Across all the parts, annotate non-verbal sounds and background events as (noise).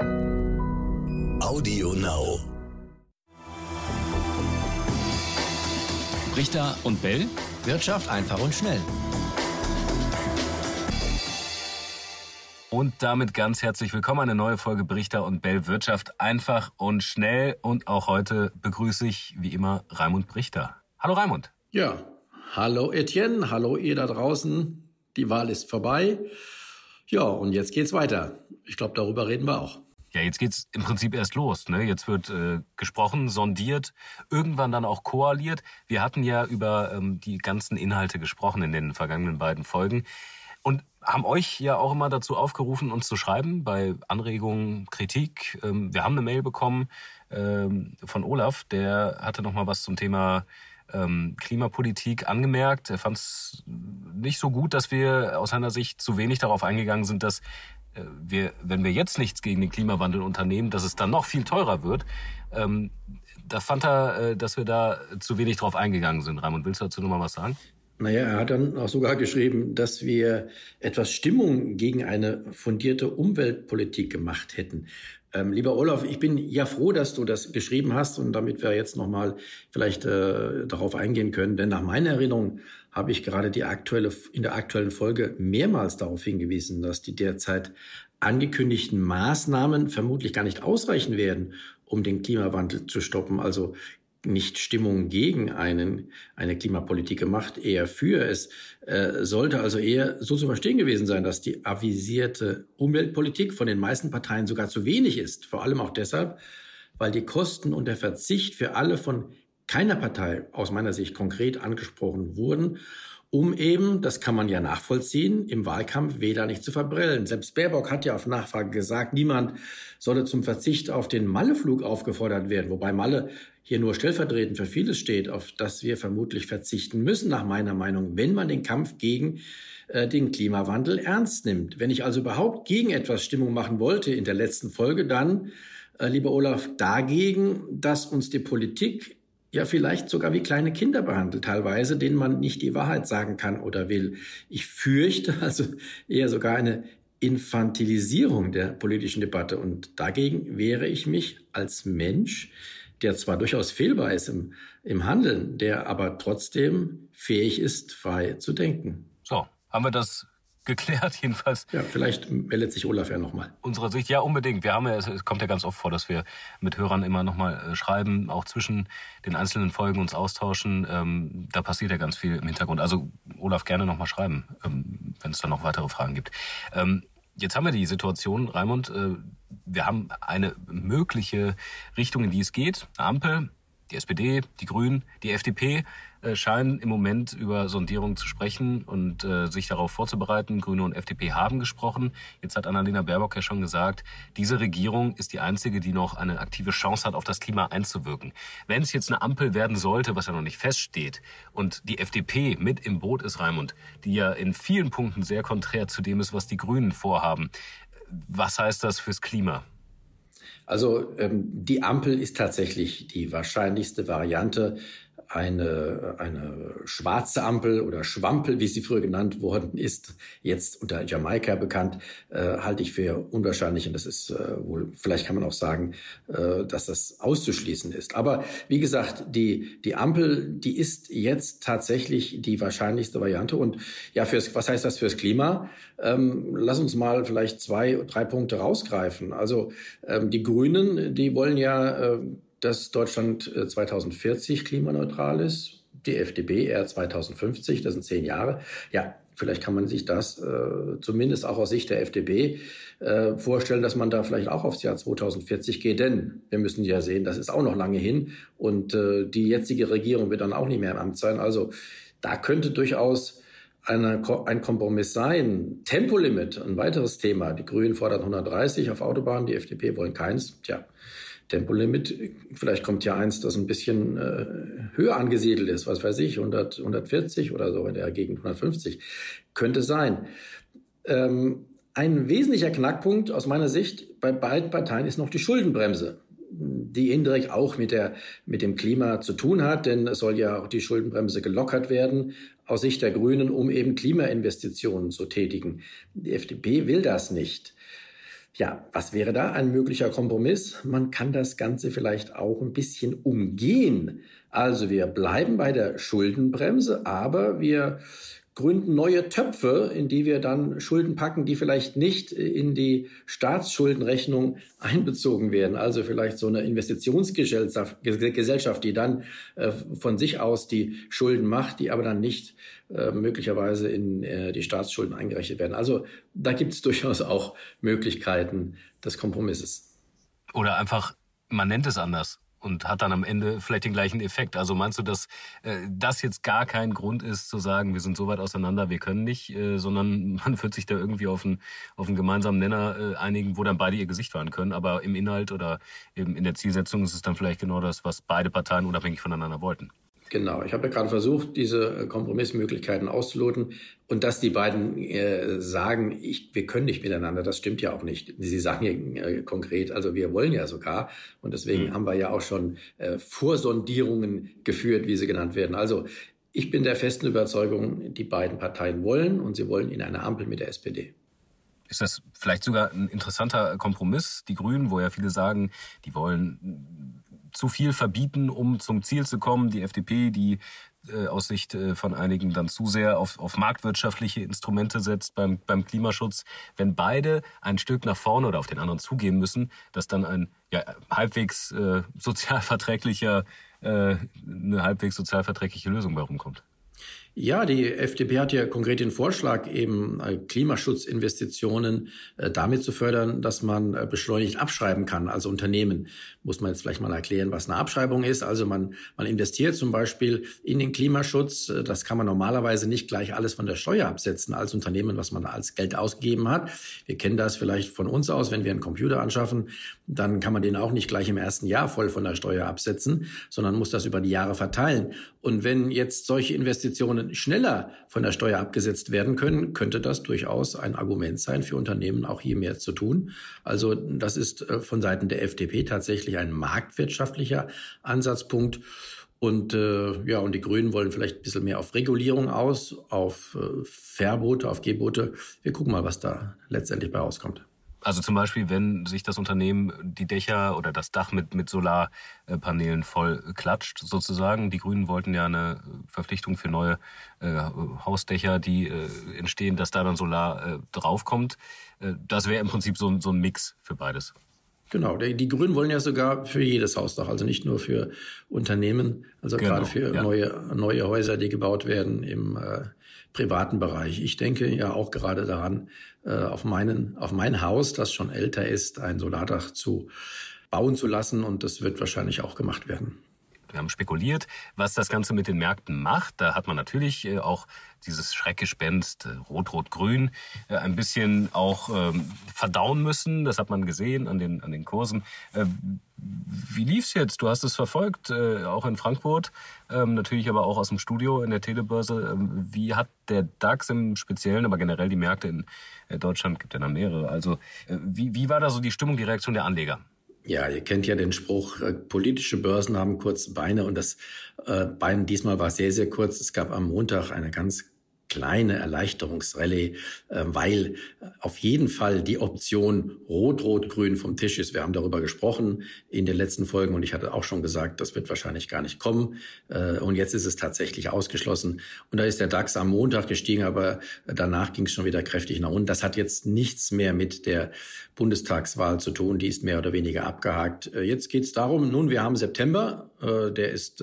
Audio Now. Richter und Bell. Wirtschaft einfach und schnell. Und damit ganz herzlich willkommen. Eine neue Folge Brichter und Bell Wirtschaft einfach und schnell. Und auch heute begrüße ich wie immer Raimund Brichter. Hallo Raimund. Ja, hallo Etienne, hallo ihr da draußen. Die Wahl ist vorbei. Ja, und jetzt geht's weiter. Ich glaube, darüber reden wir auch. Ja, jetzt geht's im Prinzip erst los. Ne? Jetzt wird äh, gesprochen, sondiert, irgendwann dann auch koaliert. Wir hatten ja über ähm, die ganzen Inhalte gesprochen in den vergangenen beiden Folgen und haben euch ja auch immer dazu aufgerufen, uns zu schreiben bei Anregungen, Kritik. Ähm, wir haben eine Mail bekommen ähm, von Olaf, der hatte noch mal was zum Thema ähm, Klimapolitik angemerkt. Er fand es nicht so gut, dass wir aus seiner Sicht zu wenig darauf eingegangen sind, dass äh, wir, wenn wir jetzt nichts gegen den Klimawandel unternehmen, dass es dann noch viel teurer wird. Ähm, da fand er, äh, dass wir da zu wenig drauf eingegangen sind. Raimund, willst du dazu nochmal was sagen? Naja, er hat dann auch sogar geschrieben, dass wir etwas Stimmung gegen eine fundierte Umweltpolitik gemacht hätten. Ähm, lieber Olaf, ich bin ja froh, dass du das geschrieben hast und damit wir jetzt nochmal vielleicht äh, darauf eingehen können. Denn nach meiner Erinnerung habe ich gerade die aktuelle, in der aktuellen Folge mehrmals darauf hingewiesen, dass die derzeit angekündigten Maßnahmen vermutlich gar nicht ausreichen werden, um den Klimawandel zu stoppen. Also nicht Stimmung gegen einen, eine Klimapolitik gemacht, eher für. Es äh, sollte also eher so zu verstehen gewesen sein, dass die avisierte Umweltpolitik von den meisten Parteien sogar zu wenig ist. Vor allem auch deshalb, weil die Kosten und der Verzicht für alle von keiner Partei aus meiner Sicht konkret angesprochen wurden um eben, das kann man ja nachvollziehen, im Wahlkampf Wähler nicht zu verbrillen. Selbst Baerbock hat ja auf Nachfrage gesagt, niemand solle zum Verzicht auf den Malle-Flug aufgefordert werden, wobei Malle hier nur stellvertretend für vieles steht, auf das wir vermutlich verzichten müssen, nach meiner Meinung, wenn man den Kampf gegen äh, den Klimawandel ernst nimmt. Wenn ich also überhaupt gegen etwas Stimmung machen wollte in der letzten Folge, dann, äh, lieber Olaf, dagegen, dass uns die Politik ja vielleicht sogar wie kleine Kinder behandelt, teilweise, denen man nicht die Wahrheit sagen kann oder will. Ich fürchte (laughs) also eher sogar eine Infantilisierung der politischen Debatte. Und dagegen wehre ich mich als Mensch, der zwar durchaus fehlbar ist im, im Handeln, der aber trotzdem fähig ist, frei zu denken. So, haben wir das geklärt, jedenfalls. Ja, vielleicht meldet sich Olaf ja nochmal. Unserer Sicht, ja, unbedingt. Wir haben ja, es kommt ja ganz oft vor, dass wir mit Hörern immer nochmal äh, schreiben, auch zwischen den einzelnen Folgen uns austauschen. Ähm, da passiert ja ganz viel im Hintergrund. Also Olaf gerne nochmal schreiben, ähm, wenn es da noch weitere Fragen gibt. Ähm, jetzt haben wir die Situation, Raimund, äh, wir haben eine mögliche Richtung, in die es geht. Ampel, die SPD, die Grünen, die FDP äh, scheinen im Moment über Sondierungen zu sprechen und äh, sich darauf vorzubereiten. Grüne und FDP haben gesprochen. Jetzt hat Annalena Baerbock ja schon gesagt, diese Regierung ist die einzige, die noch eine aktive Chance hat, auf das Klima einzuwirken. Wenn es jetzt eine Ampel werden sollte, was ja noch nicht feststeht, und die FDP mit im Boot ist, Raimund, die ja in vielen Punkten sehr konträr zu dem ist, was die Grünen vorhaben, was heißt das fürs Klima? Also ähm, die Ampel ist tatsächlich die wahrscheinlichste Variante eine, eine schwarze Ampel oder Schwampel, wie sie früher genannt worden ist, jetzt unter Jamaika bekannt, äh, halte ich für unwahrscheinlich. Und das ist äh, wohl, vielleicht kann man auch sagen, äh, dass das auszuschließen ist. Aber wie gesagt, die, die Ampel, die ist jetzt tatsächlich die wahrscheinlichste Variante. Und ja, fürs, was heißt das fürs Klima? Ähm, lass uns mal vielleicht zwei, drei Punkte rausgreifen. Also ähm, die Grünen, die wollen ja äh, dass Deutschland 2040 äh, klimaneutral ist. Die FDP eher 2050, das sind zehn Jahre. Ja, vielleicht kann man sich das äh, zumindest auch aus Sicht der FDP äh, vorstellen, dass man da vielleicht auch aufs Jahr 2040 geht. Denn wir müssen ja sehen, das ist auch noch lange hin und äh, die jetzige Regierung wird dann auch nicht mehr im Amt sein. Also da könnte durchaus eine, ein Kompromiss sein. Tempolimit, ein weiteres Thema. Die Grünen fordern 130 auf Autobahnen, die FDP wollen keins. Tja, Tempolimit, vielleicht kommt ja eins, das ein bisschen äh, höher angesiedelt ist, was weiß ich, 100, 140 oder so in der Gegend 150, könnte sein. Ähm, ein wesentlicher Knackpunkt aus meiner Sicht bei beiden Parteien ist noch die Schuldenbremse, die indirekt auch mit, der, mit dem Klima zu tun hat, denn es soll ja auch die Schuldenbremse gelockert werden aus Sicht der Grünen, um eben Klimainvestitionen zu tätigen. Die FDP will das nicht. Ja, was wäre da ein möglicher Kompromiss? Man kann das Ganze vielleicht auch ein bisschen umgehen. Also wir bleiben bei der Schuldenbremse, aber wir gründen neue Töpfe, in die wir dann Schulden packen, die vielleicht nicht in die Staatsschuldenrechnung einbezogen werden. Also vielleicht so eine Investitionsgesellschaft, die dann äh, von sich aus die Schulden macht, die aber dann nicht äh, möglicherweise in äh, die Staatsschulden eingerechnet werden. Also da gibt es (laughs) durchaus auch Möglichkeiten des Kompromisses. Oder einfach, man nennt es anders und hat dann am Ende vielleicht den gleichen Effekt. Also meinst du, dass äh, das jetzt gar kein Grund ist zu sagen, wir sind so weit auseinander, wir können nicht, äh, sondern (laughs) man wird sich da irgendwie auf einen, auf einen gemeinsamen Nenner äh, einigen, wo dann beide ihr Gesicht wahren können. Aber im Inhalt oder eben in der Zielsetzung ist es dann vielleicht genau das, was beide Parteien unabhängig voneinander wollten. Genau, ich habe ja gerade versucht, diese äh, Kompromissmöglichkeiten auszuloten. Und dass die beiden äh, sagen, ich, wir können nicht miteinander, das stimmt ja auch nicht. Sie sagen ja äh, konkret, also wir wollen ja sogar. Und deswegen mhm. haben wir ja auch schon äh, Vorsondierungen geführt, wie sie genannt werden. Also ich bin der festen Überzeugung, die beiden Parteien wollen und sie wollen in eine Ampel mit der SPD. Ist das vielleicht sogar ein interessanter Kompromiss? Die Grünen, wo ja viele sagen, die wollen zu viel verbieten, um zum Ziel zu kommen. Die FDP, die äh, aus Sicht äh, von einigen dann zu sehr auf, auf marktwirtschaftliche Instrumente setzt beim, beim Klimaschutz. Wenn beide ein Stück nach vorne oder auf den anderen zugehen müssen, dass dann ein ja, halbwegs äh, sozialverträglicher, äh, eine halbwegs sozialverträgliche Lösung bei rumkommt. Ja, die FDP hat ja konkret den Vorschlag, eben äh, Klimaschutzinvestitionen äh, damit zu fördern, dass man äh, beschleunigt abschreiben kann. Also Unternehmen muss man jetzt vielleicht mal erklären, was eine Abschreibung ist. Also man, man investiert zum Beispiel in den Klimaschutz. Das kann man normalerweise nicht gleich alles von der Steuer absetzen als Unternehmen, was man als Geld ausgegeben hat. Wir kennen das vielleicht von uns aus, wenn wir einen Computer anschaffen, dann kann man den auch nicht gleich im ersten Jahr voll von der Steuer absetzen, sondern muss das über die Jahre verteilen. Und wenn jetzt solche Investitionen schneller von der Steuer abgesetzt werden können, könnte das durchaus ein Argument sein für Unternehmen, auch hier mehr zu tun. Also das ist äh, von Seiten der FDP tatsächlich ein marktwirtschaftlicher Ansatzpunkt. Und äh, ja, und die Grünen wollen vielleicht ein bisschen mehr auf Regulierung aus, auf äh, Verbote, auf Gebote. Wir gucken mal, was da letztendlich bei rauskommt. Also zum Beispiel, wenn sich das Unternehmen die Dächer oder das Dach mit, mit Solarpanelen voll klatscht, sozusagen. Die Grünen wollten ja eine Verpflichtung für neue äh, Hausdächer, die äh, entstehen, dass da dann Solar äh, draufkommt. Äh, das wäre im Prinzip so, so ein Mix für beides. Genau, die, die Grünen wollen ja sogar für jedes Hausdach, also nicht nur für Unternehmen, also genau, gerade für ja. neue, neue Häuser, die gebaut werden im äh, privaten Bereich. Ich denke ja auch gerade daran, äh, auf, meinen, auf mein Haus, das schon älter ist, ein Solardach zu bauen zu lassen und das wird wahrscheinlich auch gemacht werden. Wir haben spekuliert, was das Ganze mit den Märkten macht. Da hat man natürlich äh, auch dieses Schreckgespenst äh, Rot-Rot-Grün äh, ein bisschen auch ähm, verdauen müssen. Das hat man gesehen an den, an den Kursen. Wie lief's jetzt? Du hast es verfolgt, auch in Frankfurt, ähm, natürlich aber auch aus dem Studio in der Telebörse. Ähm, wie hat der DAX im Speziellen, aber generell die Märkte in Deutschland, gibt ja noch mehrere. Also wie, wie war da so die Stimmung, die Reaktion der Anleger? Ja, ihr kennt ja den Spruch, äh, politische Börsen haben kurze Beine und das äh, Bein diesmal war sehr, sehr kurz. Es gab am Montag eine ganz kleine Erleichterungsrallye, äh, weil auf jeden Fall die Option Rot-Rot-Grün vom Tisch ist. Wir haben darüber gesprochen in den letzten Folgen und ich hatte auch schon gesagt, das wird wahrscheinlich gar nicht kommen. Äh, und jetzt ist es tatsächlich ausgeschlossen. Und da ist der DAX am Montag gestiegen, aber danach ging es schon wieder kräftig nach unten. Das hat jetzt nichts mehr mit der Bundestagswahl zu tun. Die ist mehr oder weniger abgehakt. Äh, jetzt geht es darum, nun, wir haben September, der ist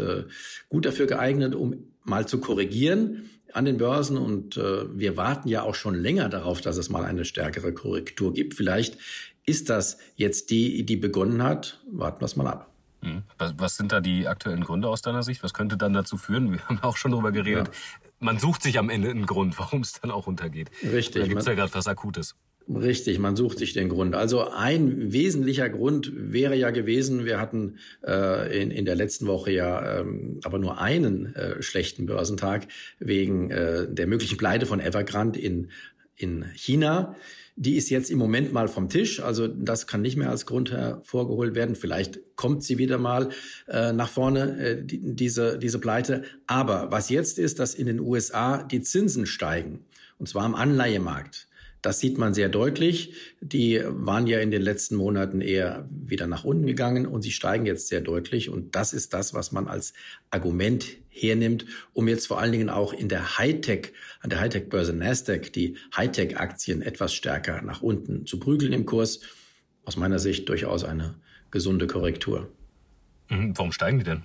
gut dafür geeignet, um mal zu korrigieren an den Börsen und äh, wir warten ja auch schon länger darauf, dass es mal eine stärkere Korrektur gibt. Vielleicht ist das jetzt die, die begonnen hat. Warten wir es mal ab. Hm. Was sind da die aktuellen Gründe aus deiner Sicht? Was könnte dann dazu führen? Wir haben auch schon darüber geredet. Ja. Man sucht sich am Ende einen Grund, warum es dann auch untergeht. Richtig. Da gibt es ja gerade was Akutes. Richtig, man sucht sich den Grund. Also ein wesentlicher Grund wäre ja gewesen, wir hatten äh, in, in der letzten Woche ja ähm, aber nur einen äh, schlechten Börsentag wegen äh, der möglichen Pleite von Evergrande in, in China. Die ist jetzt im Moment mal vom Tisch, also das kann nicht mehr als Grund hervorgeholt werden. Vielleicht kommt sie wieder mal äh, nach vorne, äh, die, diese, diese Pleite. Aber was jetzt ist, dass in den USA die Zinsen steigen, und zwar am Anleihemarkt. Das sieht man sehr deutlich. Die waren ja in den letzten Monaten eher wieder nach unten gegangen und sie steigen jetzt sehr deutlich. Und das ist das, was man als Argument hernimmt, um jetzt vor allen Dingen auch in der Hightech, an der Hightech-Börse Nasdaq, die Hightech-Aktien etwas stärker nach unten zu prügeln im Kurs. Aus meiner Sicht durchaus eine gesunde Korrektur. Mhm, warum steigen die denn?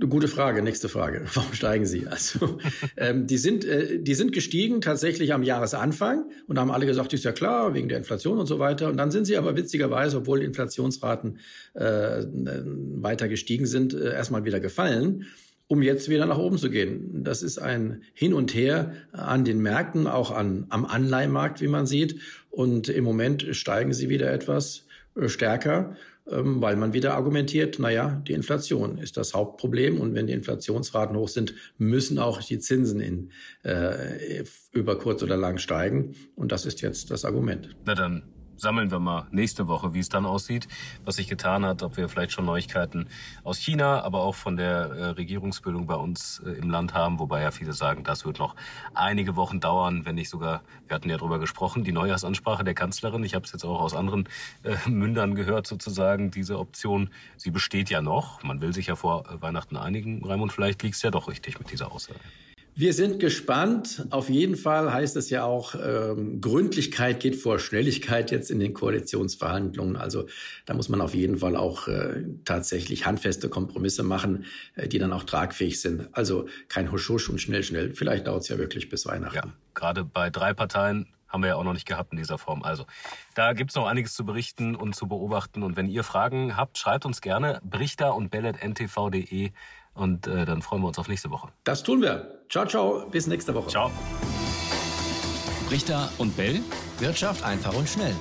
Gute Frage, nächste Frage. (laughs) Warum steigen sie? Also, ähm, die sind, äh, die sind gestiegen tatsächlich am Jahresanfang und haben alle gesagt, ist ja klar, wegen der Inflation und so weiter. Und dann sind sie aber witzigerweise, obwohl die Inflationsraten äh, weiter gestiegen sind, äh, erstmal wieder gefallen um jetzt wieder nach oben zu gehen. Das ist ein Hin und Her an den Märkten, auch an, am Anleihenmarkt, wie man sieht. Und im Moment steigen sie wieder etwas äh, stärker. Ähm, weil man wieder argumentiert, naja, die Inflation ist das Hauptproblem und wenn die Inflationsraten hoch sind, müssen auch die Zinsen in, äh, über kurz oder lang steigen. Und das ist jetzt das Argument. Na dann sammeln wir mal nächste Woche, wie es dann aussieht, was sich getan hat, ob wir vielleicht schon Neuigkeiten aus China, aber auch von der äh, Regierungsbildung bei uns äh, im Land haben, wobei ja viele sagen, das wird noch einige Wochen dauern, wenn nicht sogar, wir hatten ja drüber gesprochen, die Neujahrsansprache der Kanzlerin, ich habe es jetzt auch aus anderen äh, Mündern gehört sozusagen, diese Option, sie besteht ja noch, man will sich ja vor Weihnachten einigen, Raimund, vielleicht liegt es ja doch richtig mit dieser Aussage. Wir sind gespannt. Auf jeden Fall heißt es ja auch, ähm, Gründlichkeit geht vor Schnelligkeit jetzt in den Koalitionsverhandlungen. Also da muss man auf jeden Fall auch äh, tatsächlich handfeste Kompromisse machen, äh, die dann auch tragfähig sind. Also kein Husch-Husch und schnell, schnell. Vielleicht dauert es ja wirklich bis Weihnachten. Ja, gerade bei drei Parteien haben wir ja auch noch nicht gehabt in dieser Form. Also da gibt es noch einiges zu berichten und zu beobachten. Und wenn ihr Fragen habt, schreibt uns gerne brichter und bellet.ntv.de und äh, dann freuen wir uns auf nächste Woche. Das tun wir. Ciao, ciao. Bis nächste Woche. Ciao. Richter und Bell. Wirtschaft einfach und schnell.